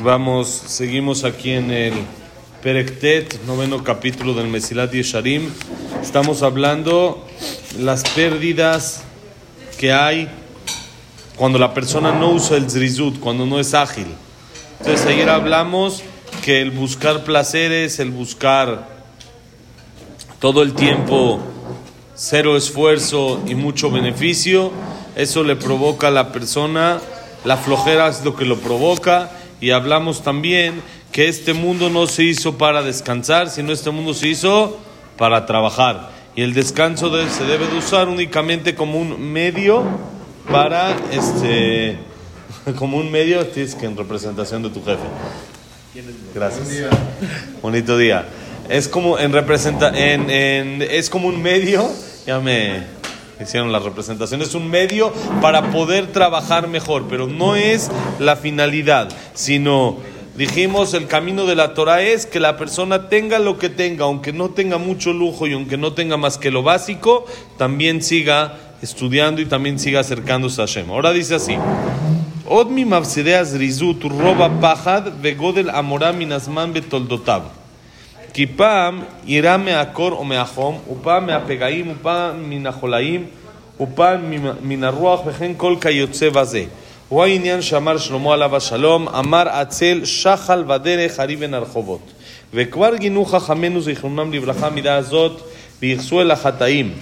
Vamos, seguimos aquí en el Perektet, noveno capítulo del Mesilat Yesharim. Estamos hablando las pérdidas que hay cuando la persona no usa el zrizut, cuando no es ágil. Entonces ayer hablamos que el buscar placeres, el buscar todo el tiempo cero esfuerzo y mucho beneficio, eso le provoca a la persona, la flojera es lo que lo provoca y hablamos también que este mundo no se hizo para descansar, sino este mundo se hizo para trabajar. Y el descanso de- se debe de usar únicamente como un medio para este como un medio tienes que en representación de tu jefe. Gracias. Bonito día. Es como en representa en, es como un medio, ya me hicieron la representación. Es un medio para poder trabajar mejor, pero no es la finalidad, sino dijimos el camino de la Torah es que la persona tenga lo que tenga, aunque no tenga mucho lujo y aunque no tenga más que lo básico, también siga estudiando y también siga acercándose a Hashem. Ahora dice así. Odmi roba pajad vegodel amoram minasman betoldotav. כי פעם יראה מהקור או מהחום, ופעם מהפגעים, ופעם מן החולאים, ופעם מן הרוח, וכן כל כיוצא בזה. הוא העניין שאמר שלמה עליו השלום, אמר עצל שחל ודרך הרי בין הרחובות. וכבר גינו חכמינו זיכרונם לברכה מידה הזאת, וייחסו אל החטאים.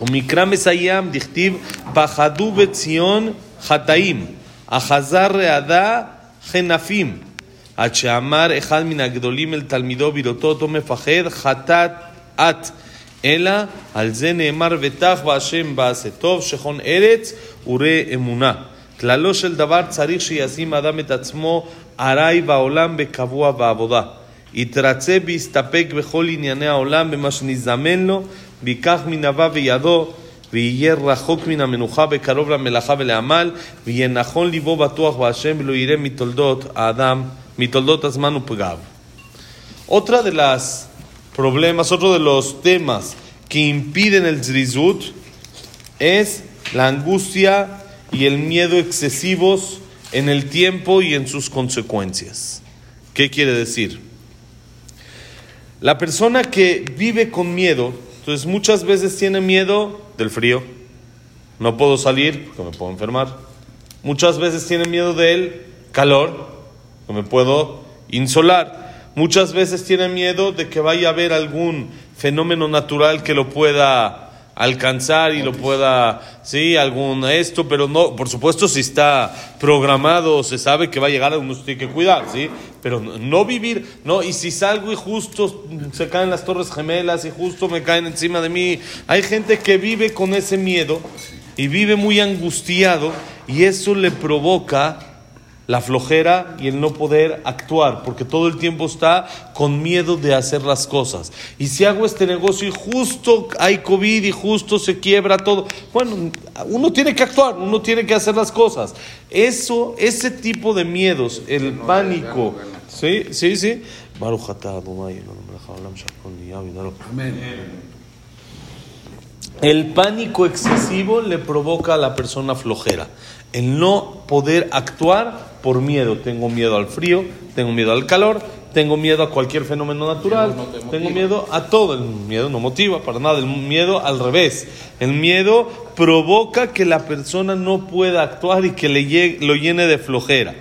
ומקרא מסיים דכתיב פחדו בציון חטאים, החזר רעדה חנפים. עד שאמר אחד מן הגדולים אל תלמידו בראותו אותו מפחד חטאת את. אלא על זה נאמר ותח בהשם בעשה טוב שכון ארץ וראה אמונה. כללו של דבר צריך שישים האדם את עצמו ארעי בעולם בקבוע בעבודה. יתרצה ויסתפק בכל ענייני העולם במה שנזמן לו, ויקח מנבה וידו, ויהיה רחוק מן המנוחה בקרוב למלאכה ולעמל, ויהיה נכון ליבו בטוח בהשם, ולא יראה מתולדות האדם, mitoldotas manu. Otra de las problemas, otro de los temas que impiden el zrizut es la angustia y el miedo excesivos en el tiempo y en sus consecuencias. ¿Qué quiere decir? La persona que vive con miedo, entonces muchas veces tiene miedo del frío. No puedo salir porque me puedo enfermar. Muchas veces tiene miedo del calor que me puedo insolar. Muchas veces tiene miedo de que vaya a haber algún fenómeno natural que lo pueda alcanzar y lo pueda, sí, algún esto, pero no, por supuesto si está programado, se sabe que va a llegar, uno se tiene que cuidar, sí, pero no, no vivir, no, y si salgo y justo se caen las torres gemelas y justo me caen encima de mí, hay gente que vive con ese miedo y vive muy angustiado y eso le provoca la flojera y el no poder actuar, porque todo el tiempo está con miedo de hacer las cosas. Y si hago este negocio y justo hay COVID y justo se quiebra todo, bueno, uno tiene que actuar, uno tiene que hacer las cosas. Eso, ese tipo de miedos, el pánico, sí, sí, sí. El pánico excesivo le provoca a la persona flojera. El no poder actuar por miedo. Tengo miedo al frío, tengo miedo al calor, tengo miedo a cualquier fenómeno natural, tengo miedo a todo. El miedo no motiva para nada, el miedo al revés. El miedo provoca que la persona no pueda actuar y que le llegue- lo llene de flojera.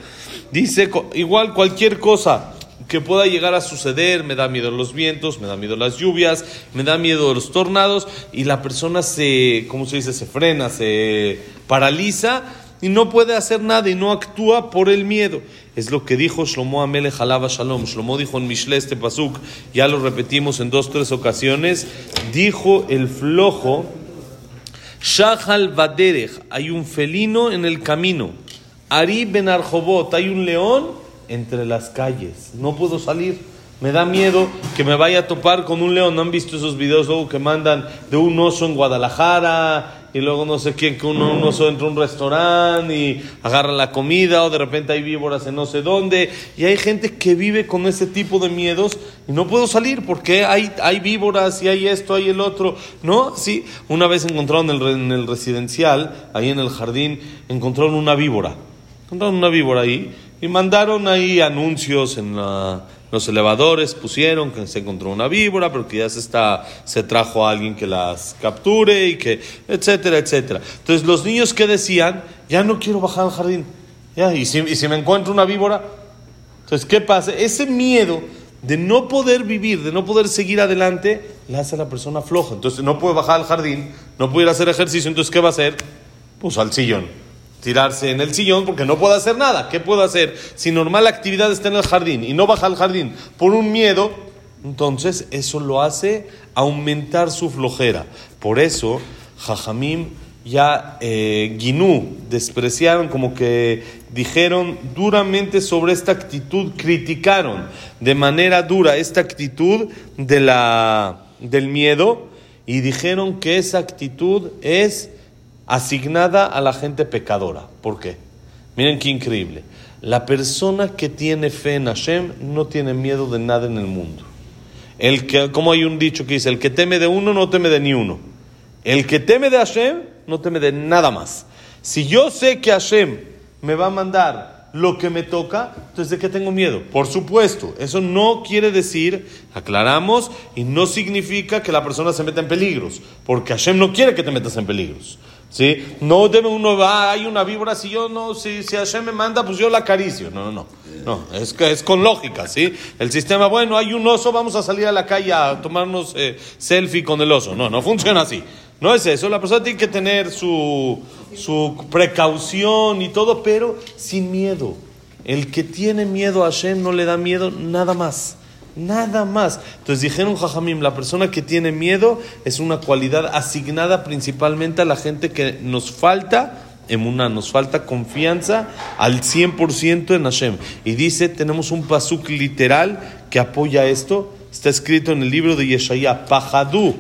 Dice, igual cualquier cosa que pueda llegar a suceder, me da miedo los vientos, me da miedo las lluvias, me da miedo los tornados y la persona se, ¿cómo se dice? Se frena, se paraliza y no puede hacer nada y no actúa por el miedo. Es lo que dijo Shlomo Alaba Shalom. Shlomo dijo en Mishle este pasuk, ya lo repetimos en dos, tres ocasiones, dijo el flojo, Shahal Baderech, hay un felino en el camino. Ari Ben Arjobot, hay un león entre las calles. No puedo salir. Me da miedo que me vaya a topar con un león. ¿No han visto esos videos luego que mandan de un oso en Guadalajara? Y luego no sé quién, que un, un oso entra a un restaurante y agarra la comida, o de repente hay víboras en no sé dónde. Y hay gente que vive con ese tipo de miedos y no puedo salir porque hay, hay víboras y hay esto, hay el otro. ¿No? Sí, una vez encontraron en el, re- en el residencial, ahí en el jardín, encontraron una víbora. Encontraron una víbora ahí y mandaron ahí anuncios en los elevadores, pusieron que se encontró una víbora, pero que ya se, está, se trajo a alguien que las capture y que, etcétera, etcétera. Entonces los niños que decían, ya no quiero bajar al jardín, ya, y si, y si me encuentro una víbora, entonces, ¿qué pasa? Ese miedo de no poder vivir, de no poder seguir adelante, le hace a la persona floja. Entonces no puede bajar al jardín, no puede hacer ejercicio, entonces ¿qué va a hacer? Pues al sillón. Tirarse en el sillón porque no puede hacer nada. ¿Qué puede hacer? Si normal actividad está en el jardín y no baja al jardín por un miedo, entonces eso lo hace aumentar su flojera. Por eso, Jajamim ya eh, despreciaron, como que dijeron duramente sobre esta actitud, criticaron de manera dura esta actitud de la, del miedo y dijeron que esa actitud es asignada a la gente pecadora. ¿Por qué? Miren qué increíble. La persona que tiene fe en Hashem no tiene miedo de nada en el mundo. El que, como hay un dicho que dice, el que teme de uno no teme de ni uno. El que teme de Hashem no teme de nada más. Si yo sé que Hashem me va a mandar lo que me toca, entonces ¿de qué tengo miedo? Por supuesto, eso no quiere decir, aclaramos, y no significa que la persona se meta en peligros, porque Hashem no quiere que te metas en peligros. ¿Sí? No debe uno, va, hay una víbora, si yo no, si, si Hashem me manda, pues yo la acaricio. No, no, no. No, es, es con lógica, ¿sí? El sistema, bueno, hay un oso, vamos a salir a la calle a tomarnos eh, selfie con el oso. No, no funciona así. No es eso, la persona tiene que tener su, su precaución y todo, pero sin miedo. El que tiene miedo a Hashem no le da miedo nada más. Nada más. Entonces dijeron Jajamim, la persona que tiene miedo es una cualidad asignada principalmente a la gente que nos falta una nos falta confianza al 100% en Hashem. Y dice, tenemos un pasuk literal que apoya esto. Está escrito en el libro de Yeshaya, Pajadú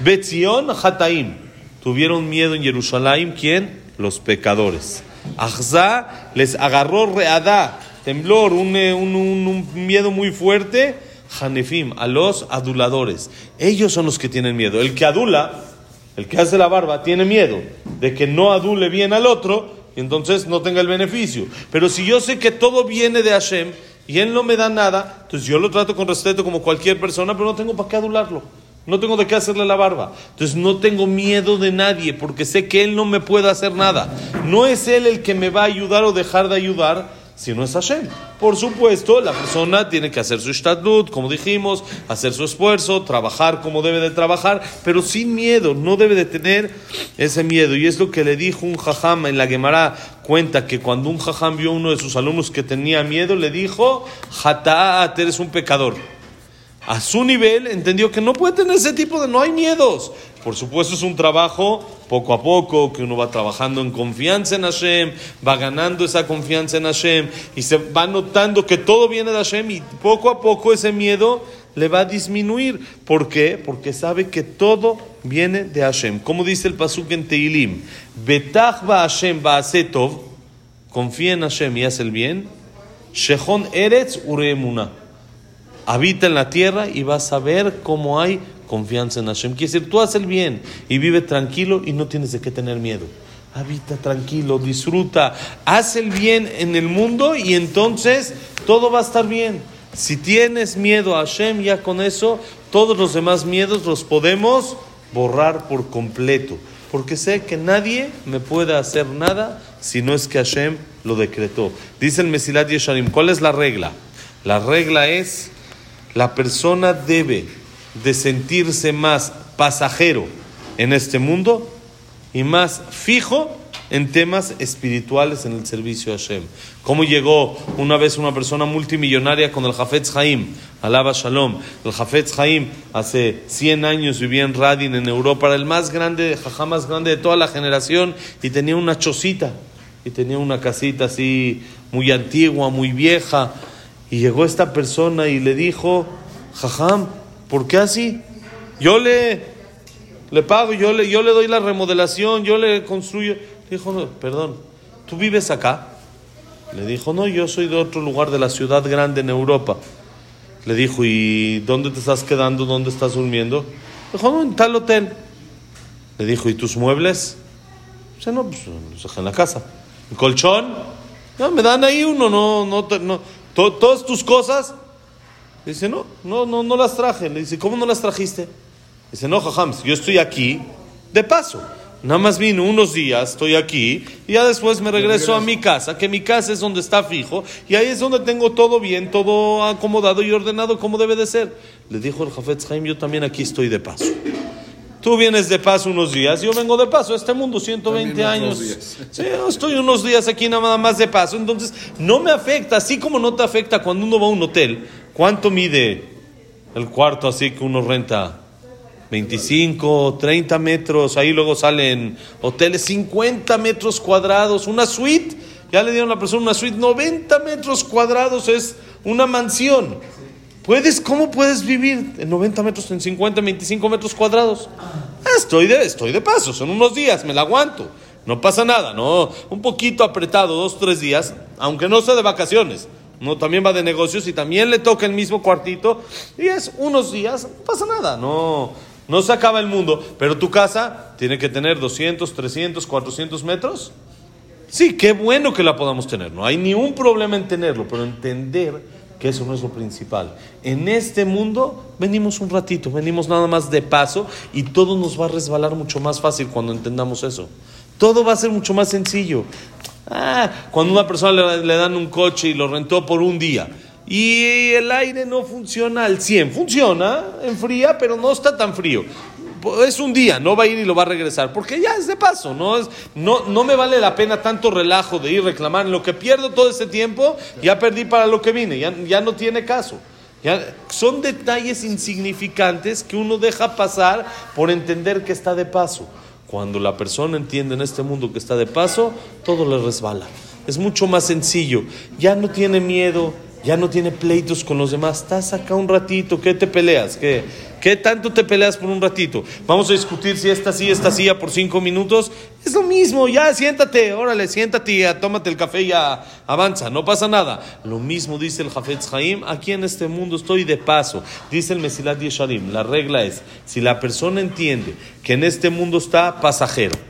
Betzion Hataim. Tuvieron miedo en Jerusalén, ¿quién? Los pecadores. Ahzá les agarró readá, temblor, eh, un, un, un, miedo muy fuerte. Hanefim, a los aduladores. Ellos son los que tienen miedo. El que adula, el que hace la barba, tiene miedo de que no adule bien al otro y entonces no tenga el beneficio. Pero si yo sé que todo viene de Hashem y él no me da nada, entonces yo lo trato con respeto como cualquier persona, pero no tengo para qué adularlo. No tengo de qué hacerle la barba. Entonces no tengo miedo de nadie porque sé que Él no me puede hacer nada. No es Él el que me va a ayudar o dejar de ayudar, sino es Hashem. Por supuesto, la persona tiene que hacer su shtadlut, como dijimos, hacer su esfuerzo, trabajar como debe de trabajar, pero sin miedo, no debe de tener ese miedo. Y es lo que le dijo un jajam en la Gemara, cuenta que cuando un jajam vio a uno de sus alumnos que tenía miedo, le dijo, Jataat, eres un pecador a su nivel, entendió que no puede tener ese tipo de, no hay miedos. Por supuesto es un trabajo poco a poco, que uno va trabajando en confianza en Hashem, va ganando esa confianza en Hashem y se va notando que todo viene de Hashem y poco a poco ese miedo le va a disminuir. ¿Por qué? Porque sabe que todo viene de Hashem. Como dice el pasuk en Teilim, Betach va Hashem va tov, confía en Hashem y hace el bien, Shechon Eretz Ureemuna habita en la tierra y vas a ver cómo hay confianza en Hashem. Quiere decir, tú haces el bien y vive tranquilo y no tienes de qué tener miedo. Habita tranquilo, disfruta, haz el bien en el mundo y entonces todo va a estar bien. Si tienes miedo a Hashem, ya con eso, todos los demás miedos los podemos borrar por completo. Porque sé que nadie me puede hacer nada si no es que Hashem lo decretó. Dice el Mesilat Yesharim, ¿cuál es la regla? La regla es la persona debe de sentirse más pasajero en este mundo y más fijo en temas espirituales en el servicio a Hashem. ¿Cómo llegó una vez una persona multimillonaria con el Jafetz Haim? Alaba Shalom. El Jafetz Haim hace 100 años vivía en Radin, en Europa, el más grande, jajá más grande de toda la generación y tenía una chocita y tenía una casita así muy antigua, muy vieja y llegó esta persona y le dijo, Jajam, ¿por qué así? Yo le, le pago, yo le, yo le doy la remodelación, yo le construyo. Dijo, no, perdón, ¿tú vives acá? Le dijo, no, yo soy de otro lugar de la ciudad grande en Europa. Le dijo, ¿y dónde te estás quedando? ¿Dónde estás durmiendo? Dijo, no, en tal hotel. Le dijo, ¿y tus muebles? Dice, no, pues en la casa. ¿El colchón? No, me dan ahí uno, no, no, no, todas tus cosas. Dice, no, no, no, no las traje. Le dice, ¿cómo no las trajiste? Dice, no, jajams, yo estoy aquí de paso. Nada más vino unos días, estoy aquí, y ya después me regreso a mi casa, que mi casa es donde está fijo, y ahí es donde tengo todo bien, todo acomodado y ordenado como debe de ser. Le dijo el Jafetz Haim, yo también aquí estoy de paso. Tú vienes de paso unos días, yo vengo de paso. Este mundo, 120 años. Sí, estoy unos días aquí nada más de paso. Entonces, no me afecta, así como no te afecta cuando uno va a un hotel. ¿Cuánto mide el cuarto así que uno renta? 25, 30 metros, ahí luego salen hoteles 50 metros cuadrados, una suite, ya le dieron a la persona una suite, 90 metros cuadrados es una mansión. ¿Puedes, ¿Cómo puedes vivir en 90 metros, en 50, 25 metros cuadrados? Ah, estoy, de, estoy de paso, son unos días, me la aguanto. No pasa nada, ¿no? Un poquito apretado, dos, tres días, aunque no sea de vacaciones. No, también va de negocios y también le toca el mismo cuartito. Y es unos días, no pasa nada, no, no se acaba el mundo, pero tu casa tiene que tener 200, 300, 400 metros. Sí, qué bueno que la podamos tener, no hay ni un problema en tenerlo, pero entender que eso no es lo principal. En este mundo venimos un ratito, venimos nada más de paso y todo nos va a resbalar mucho más fácil cuando entendamos eso. Todo va a ser mucho más sencillo. Ah, cuando una persona le, le dan un coche y lo rentó por un día y el aire no funciona al 100. Funciona, enfría, pero no está tan frío. Es un día, no va a ir y lo va a regresar, porque ya es de paso, no, es, no, no me vale la pena tanto relajo de ir a reclamar. Lo que pierdo todo ese tiempo, ya perdí para lo que vine, ya, ya no tiene caso. Ya, son detalles insignificantes que uno deja pasar por entender que está de paso. Cuando la persona entiende en este mundo que está de paso, todo le resbala. Es mucho más sencillo. Ya no tiene miedo, ya no tiene pleitos con los demás. Estás acá un ratito, ¿qué te peleas? ¿Qué, ¿Qué tanto te peleas por un ratito? Vamos a discutir si esta silla, esta silla por cinco minutos. Es lo mismo, ya siéntate, órale, siéntate, ya, tómate el café ya avanza, no pasa nada. Lo mismo dice el Jafetz Haim, aquí en este mundo estoy de paso. Dice el Mesilat Yesharim, la regla es, si la persona entiende que en este mundo está pasajero,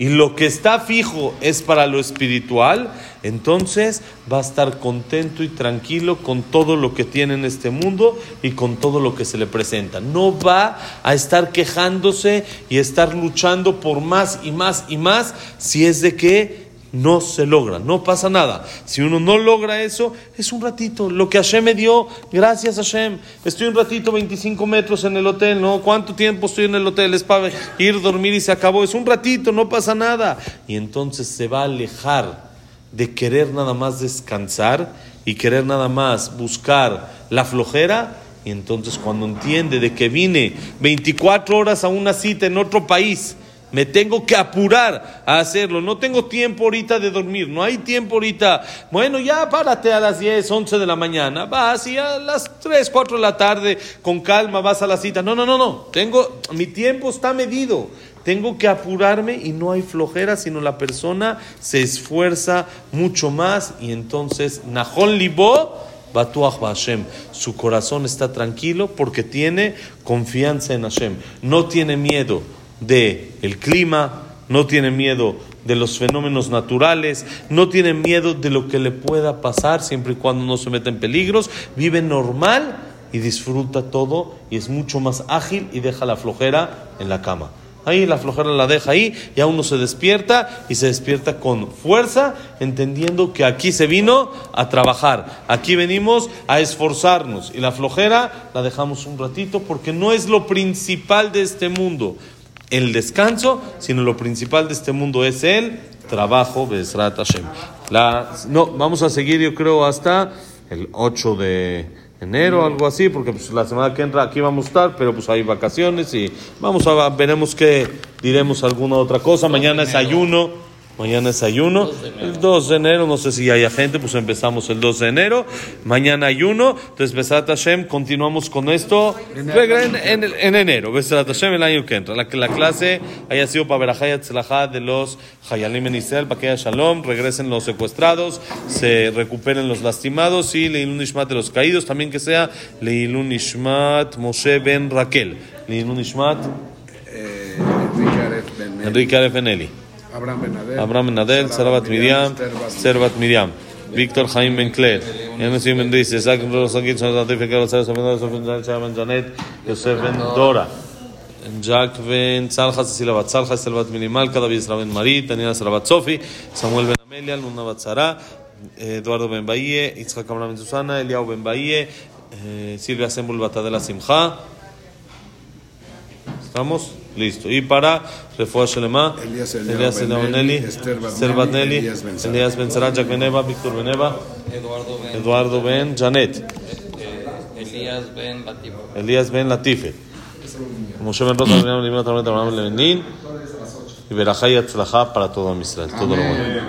y lo que está fijo es para lo espiritual, entonces va a estar contento y tranquilo con todo lo que tiene en este mundo y con todo lo que se le presenta. No va a estar quejándose y estar luchando por más y más y más si es de que no se logra, no pasa nada. Si uno no logra eso, es un ratito. Lo que Hashem me dio, gracias Hashem. Estoy un ratito, 25 metros en el hotel, ¿no? ¿Cuánto tiempo estoy en el hotel? Es para ir dormir y se acabó. Es un ratito, no pasa nada. Y entonces se va a alejar de querer nada más descansar y querer nada más buscar la flojera. Y entonces cuando entiende de que vine 24 horas a una cita en otro país, me tengo que apurar a hacerlo. No tengo tiempo ahorita de dormir. No hay tiempo ahorita. Bueno, ya párate a las 10, 11 de la mañana. Vas y a las 3, 4 de la tarde con calma vas a la cita. No, no, no, no. Tengo, mi tiempo está medido. Tengo que apurarme y no hay flojera, sino la persona se esfuerza mucho más y entonces Nahon Libo Batuach Hashem. Su corazón está tranquilo porque tiene confianza en Hashem. No tiene miedo de el clima, no tiene miedo de los fenómenos naturales, no tiene miedo de lo que le pueda pasar siempre y cuando no se meta en peligros, vive normal y disfruta todo y es mucho más ágil y deja la flojera en la cama. Ahí la flojera la deja ahí, ya uno se despierta y se despierta con fuerza, entendiendo que aquí se vino a trabajar, aquí venimos a esforzarnos y la flojera la dejamos un ratito porque no es lo principal de este mundo el descanso, sino lo principal de este mundo es el trabajo, Besrat Hashem. La, no, vamos a seguir yo creo hasta el 8 de enero, algo así, porque pues, la semana que entra aquí vamos a estar, pero pues hay vacaciones y vamos a veremos que diremos alguna otra cosa. Mañana es ayuno. Mañana es ayuno. El 2 de enero, no sé si hay gente, pues empezamos el 2 de enero. Mañana ayuno. Entonces, Besat Hashem, continuamos con esto. En, en, en enero, Besat Hashem, el año que entra. La, la clase haya sido para Berajayat Tzlajá de los Hayalim en Israel, para que haya Shalom, regresen los secuestrados, se recuperen los lastimados y Leilun Ishmat de los caídos. También que sea Leilun Ishmat Moshe Ben Raquel. Leilun Ishmat Eh, Enrique Aref Benelli. Abraham Ben Adel, Abraham Ben Adel, Sara Bat Miriam, Esther Bat Miriam, Víctor Jaime Enes Ben Riz, Isaac Jonathan Janet, Yosef Ben Dora, Jack Ben Tzalja, Cecilia Bat Bat Minimal, David Isra Ben Marit, Daniela Sara Bat Sofi, Samuel Ben Amelia, Luna Bat Sara, Eduardo Ben Bahie, Itzhak Abraham Ben Susana, Eliau Ben Bahie, eh, Silvia Sembul Batadela Simcha. ¿Estamos? Listo. Y para Refuah Shelema, Elías Eli, Esther Bat Esther Bat Nelly, Nelly, Elías Ben Sara. Elías Ben Sara, Jack Beneva, Víctor Beneva, Eduardo Ben, Eduardo Ben Janet, eh, Elías Ben Latif. Elías Ben Latife, Moshe Ben Rosa, Ben Limón, Abraham Ben Lenin, y Berajá y Atzlajá para todo Israel. Todo lo bueno.